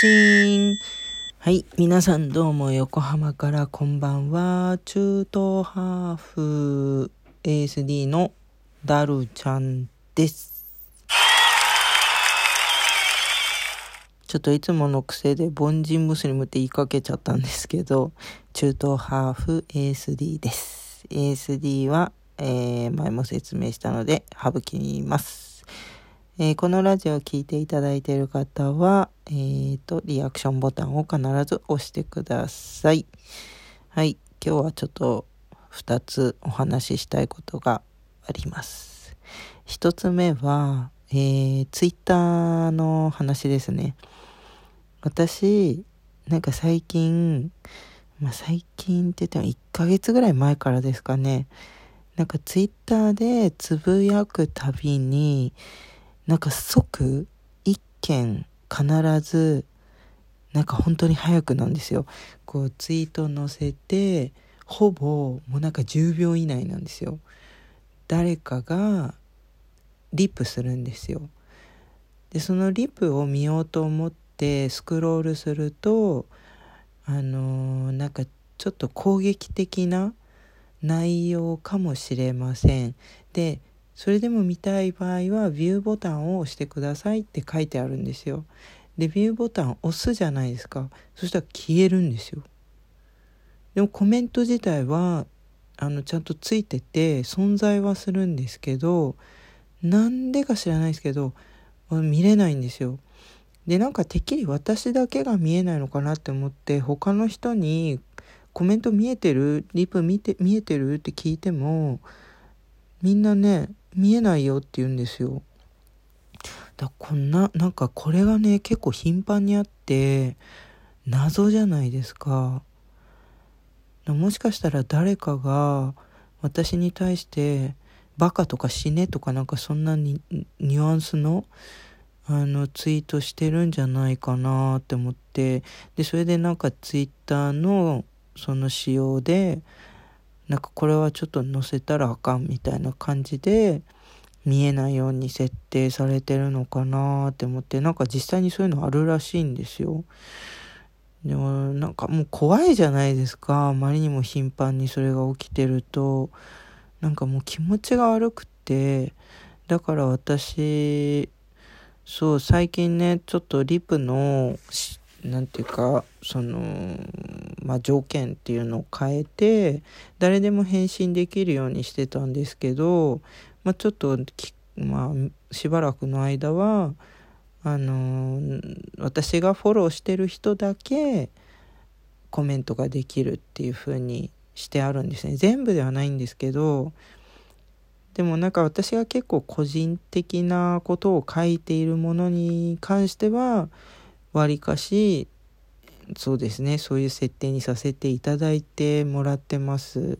チン。はい。皆さんどうも横浜からこんばんは。中東ハーフ ASD のダルちゃんです。ちょっといつもの癖で凡人ムスリムって言いかけちゃったんですけど、中東ハーフ ASD です。ASD は、えー、前も説明したので省きます。えー、このラジオを聴いていただいている方は、えーと、リアクションボタンを必ず押してください。はい。今日はちょっと2つお話ししたいことがあります。1つ目は、えー、ツイッターの話ですね。私、なんか最近、まあ、最近って言っても1ヶ月ぐらい前からですかね。なんかツイッターでつぶやくたびに、なんか即一件必ずなんか本当に早くなんですよ。こうツイート載せてほぼもうなんか10秒以内なんですよ。誰かがリップするんですよ。でそのリップを見ようと思ってスクロールするとあのー、なんかちょっと攻撃的な内容かもしれません。でそれでも見たい場合はビューボタンを押してくださいって書いてあるんですよ。でビューボタン押すじゃないですかそしたら消えるんですよ。でもコメント自体はあのちゃんとついてて存在はするんですけどなんでか知らないですけど見れないんですよ。でなんかてっきり私だけが見えないのかなって思って他の人にコメント見えてる？リプ見て見えてる？って聞いてもみんなね見えないよって言うんですよ。だこんななんかこれがね結構頻繁にあって謎じゃないですか。もしかしたら誰かが私に対してバカとか死ねとかなんかそんなにニュアンスのあのツイートしてるんじゃないかなって思ってでそれでなんかツイッターのその仕様でなんかこれはちょっと載せたらあかんみたいな感じで見えないように設定されてるのかなって思ってなんか実際にそういうのあるらしいんですよ。でもなんかもう怖いじゃないですか。あまりにも頻繁にそれが起きてると。なんかもう気持ちが悪くて。だから私そう最近ねちょっとリプの何て言うかそのまあ条件っていうのを変えて誰でも返信できるようにしてたんですけど、まあ、ちょっとまあしばらくの間はあの私がフォローしてる人だけコメントができるっていう風にしてあるんですね。全部ではないんですけどでもなんか私が結構個人的なことを書いているものに関してはわりかしそうですねそういう設定にさせていただいてもらってます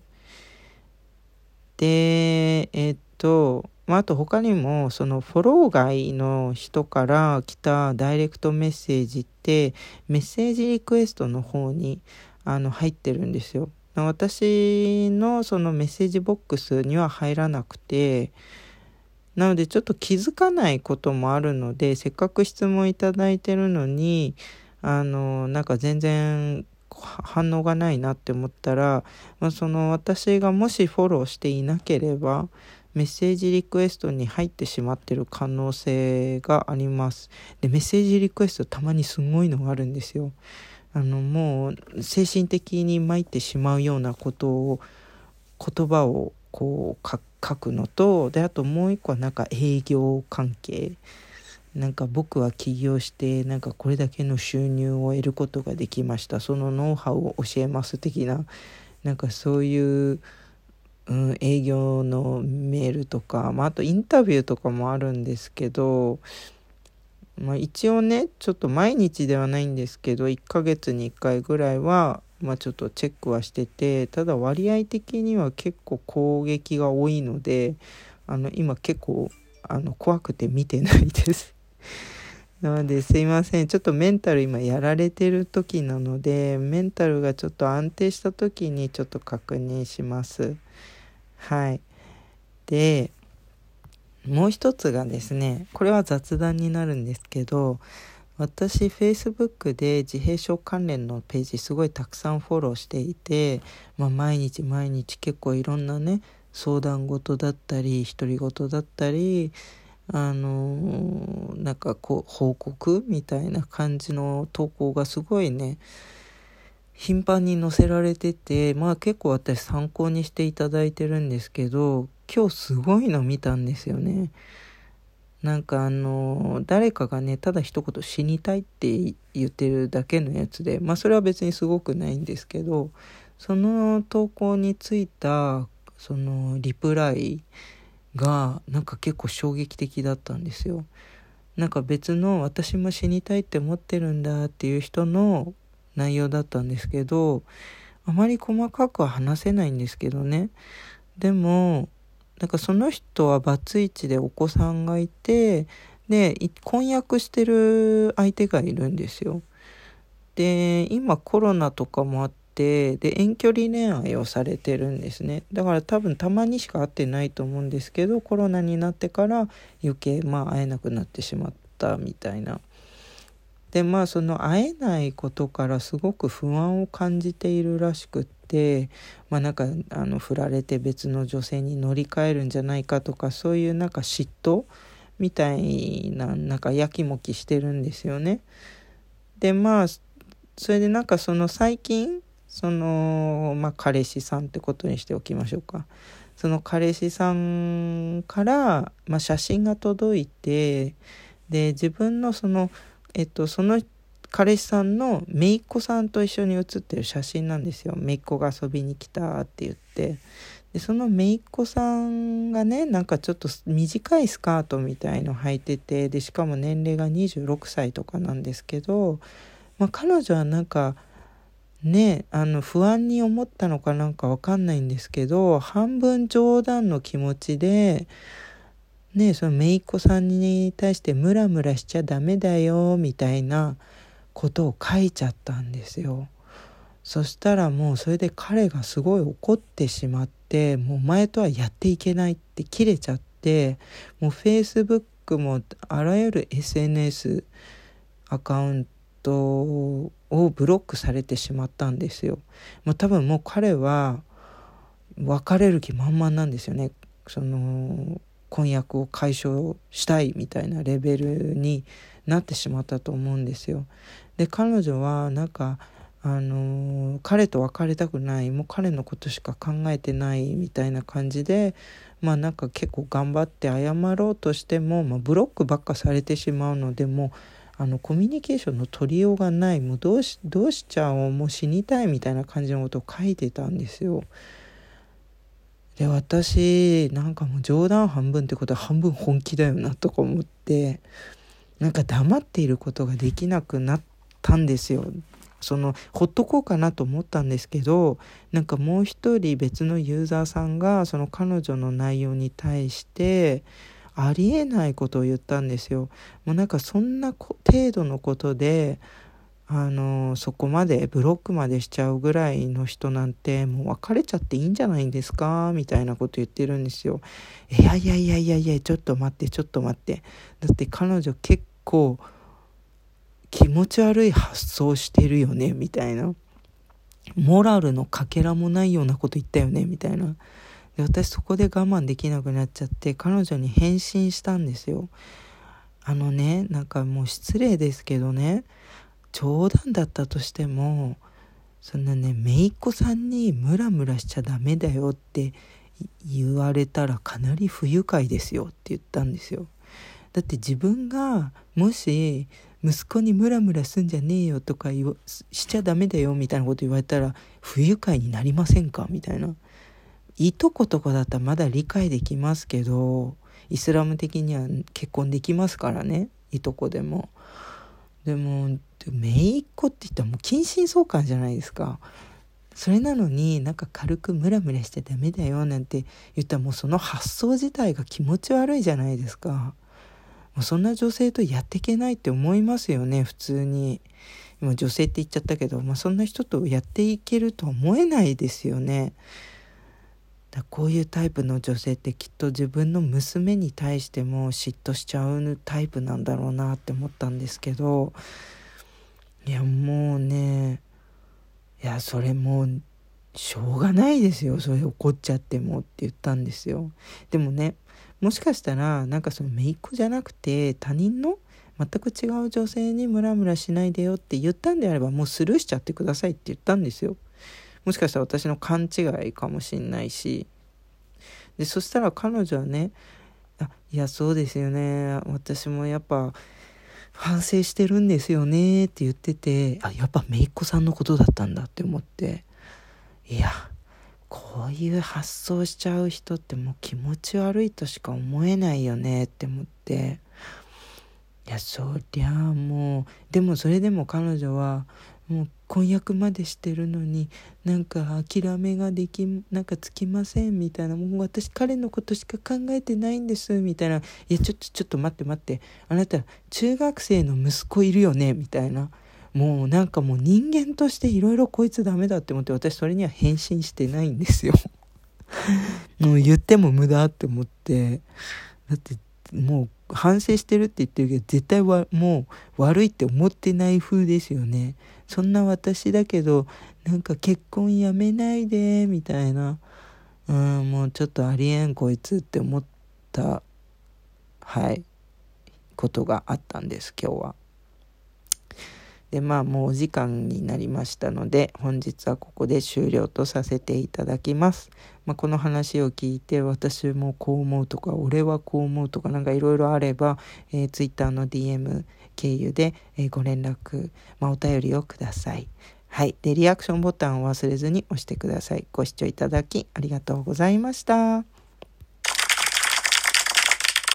でえっとまあ、あと他にもそのフォロー外の人から来たダイレクトメッセージってメッセージリクエストの方にあの入ってるんですよ。私のそのメッセージボックスには入らなくてなのでちょっと気づかないこともあるのでせっかく質問いただいてるのにあのなんか全然反応がないなって思ったら、まあ、その私がもしフォローしていなければメッセージリクエストに入ってしまってる可能性があります。でメッセージリクエストたまにすごいのがあるんですよ。あのもう精神的に参ってしまうようなことを言葉をこう書書くのとであともう一個はなんか営業関係。なんか僕は起業してなんかこれだけの収入を得ることができました。そのノウハウを教えます的な。なんかそういう、うん、営業のメールとか、まあ、あとインタビューとかもあるんですけど、まあ、一応ねちょっと毎日ではないんですけど1ヶ月に1回ぐらいはまあ、ちょっとチェックはしててただ割合的には結構攻撃が多いのであの今結構あの怖くて見てないです。なのですいません。ちょっとメンタル今やられてる時なのでメンタルがちょっと安定した時にちょっと確認します。はい。でもう一つがですねこれは雑談になるんですけど私 Facebook で自閉症関連のページすごいたくさんフォローしていて、まあ、毎日毎日結構いろんなね相談事だったり独り言だったりあのなんかこう報告みたいな感じの投稿がすごいね頻繁に載せられててまあ結構私参考にしていただいてるんですけど今日すごいの見たんですよね。なんかあの誰かがねただ一言死にたいって言ってるだけのやつでまあそれは別にすごくないんですけどその投稿についたそのリプライがなんか結構衝撃的だったんですよ。なんか別の私も死にたいって思ってるんだっていう人の内容だったんですけどあまり細かくは話せないんですけどねでもなんかその人はバツイチでお子さんがいてで婚約してる相手がいるんですよ。で今コロナとかもあってで遠距離恋愛をされてるんですねだから多分たまにしか会ってないと思うんですけどコロナになってから余計まあ会えなくなってしまったみたいな。でまあその会えないことからすごく不安を感じているらしくってまあなんかあの振られて別の女性に乗り換えるんじゃないかとかそういうなんか嫉妬みたいななんかやきもきしてるんですよね。でまあそれでなんかその最近そのまあ彼氏さんってことにしておきましょうか。その彼氏さんから、まあ、写真が届いてで自分のそのえっとその彼氏さんの姪っ子さんと一緒に写ってる写真なんですよ。姪っ子が遊びに来たって言って。でその姪っ子さんがねなんかちょっと短いスカートみたいの履いててでしかも年齢が26歳とかなんですけど、まあ、彼女はなんかねあの不安に思ったのかなんかわかんないんですけど半分冗談の気持ちでねその姪っ子さんに対してムラムラしちゃダメだよみたいなことを書いちゃったんですよ。そしたらもうそれで彼がすごい怒ってしまってもう前とはやっていけないって切れちゃってもう Facebook もあらゆる SNS アカウントをブロックされてしまったんですよ。まあ、多分もう彼は別れる気満々なんですよね。その婚約を解消したいみたいなレベルになってしまったと思うんですよ。で彼女はなんかあの彼と別れたくないもう彼のことしか考えてないみたいな感じでまあなんか結構頑張って謝ろうとしても、まあ、ブロックばっかされてしまうのでもあのコミュニケーションの取りようがないもうどうしどうしちゃおうもう死にたいみたいな感じのことを書いてたんですよ。で私なんかもう冗談半分ってことは半分本気だよなとか思ってなんか黙っていることができなくなったんですよ。そのほっとこうかなと思ったんですけどなんかもう一人別のユーザーさんがその彼女の内容に対してありえないことを言ったんですよ。もうなんかそんな程度のことであのそこまでブロックまでしちゃうぐらいの人なんてもう別れちゃっていいんじゃないんですかみたいなこと言ってるんですよ。いやいやいやいやいやちょっと待ってちょっと待ってだって彼女結構気持ち悪い発想してるよねみたいなモラルのかけらもないようなこと言ったよねみたいなで私そこで我慢できなくなっちゃって彼女に返信したんですよ。あのねなんかもう失礼ですけどね冗談だったとしてもそんなね姪っ子さんにムラムラしちゃダメだよって言われたらかなり不愉快ですよって言ったんですよ。だって自分がもし息子にムラムラすんじゃねえよとかしちゃダメだよみたいなこと言われたら不愉快になりませんか？みたいな。いとことかだったらまだ理解できますけどイスラム的には結婚できますからねいとこでも。でも姪っ子って言ったらもう近親相関じゃないですか。それなのになんか軽くムラムラしちゃダメだよなんて言ったらもうその発想自体が気持ち悪いじゃないですか。もうそんな女性とやっていけないって思いますよね普通に。今女性って言っちゃったけど、まあ、そんな人とやっていけるとは思えないですよね。だこういうタイプの女性ってきっと自分の娘に対しても嫉妬しちゃうタイプなんだろうなって思ったんですけどいやもうねいやそれもうしょうがないですよ。それ怒っちゃってもって言ったんですよ。でもねもしかしたらなんかその姪っ子じゃなくて他人の全く違う女性にムラムラしないでよって言ったんであればもうスルーしちゃってくださいって言ったんですよ。もしかしたら私の勘違いかもしんないし。でそしたら彼女はねあいやそうですよね。私もやっぱ反省してるんですよね。って言っててあやっぱ姪っ子さんのことだったんだって思って。いやこういう発想しちゃう人ってもう気持ち悪いとしか思えないよねって思って。いやそりゃあもうでもそれでも彼女はもう婚約までしてるのになんか諦めができなんかつきませんみたいなもう私彼のことしか考えてないんですみたいな。いやちょっとちょっと待って待って。あなた中学生の息子いるよねみたいな。もうなんかもう人間としていろいろこいつダメだって思って私それには返信してないんですよ。もう言っても無駄って思って。だってもう反省してるって言ってるけど絶対はもう悪いって思ってない風ですよね。そんな私だけどなんか結婚やめないでみたいなうんもうちょっとありえんこいつって思ったはいことがあったんです今日は。でまあもうお時間になりましたので本日はここで終了とさせていただきます。まあ、この話を聞いて私もこう思うとか俺はこう思うとかなんかいろいろあれば、えー、Twitter の DM 経由で、え、ご連絡、まあ、お便りをください。はい。で、リアクションボタンを忘れずに押してください。ご視聴いただきありがとうございました。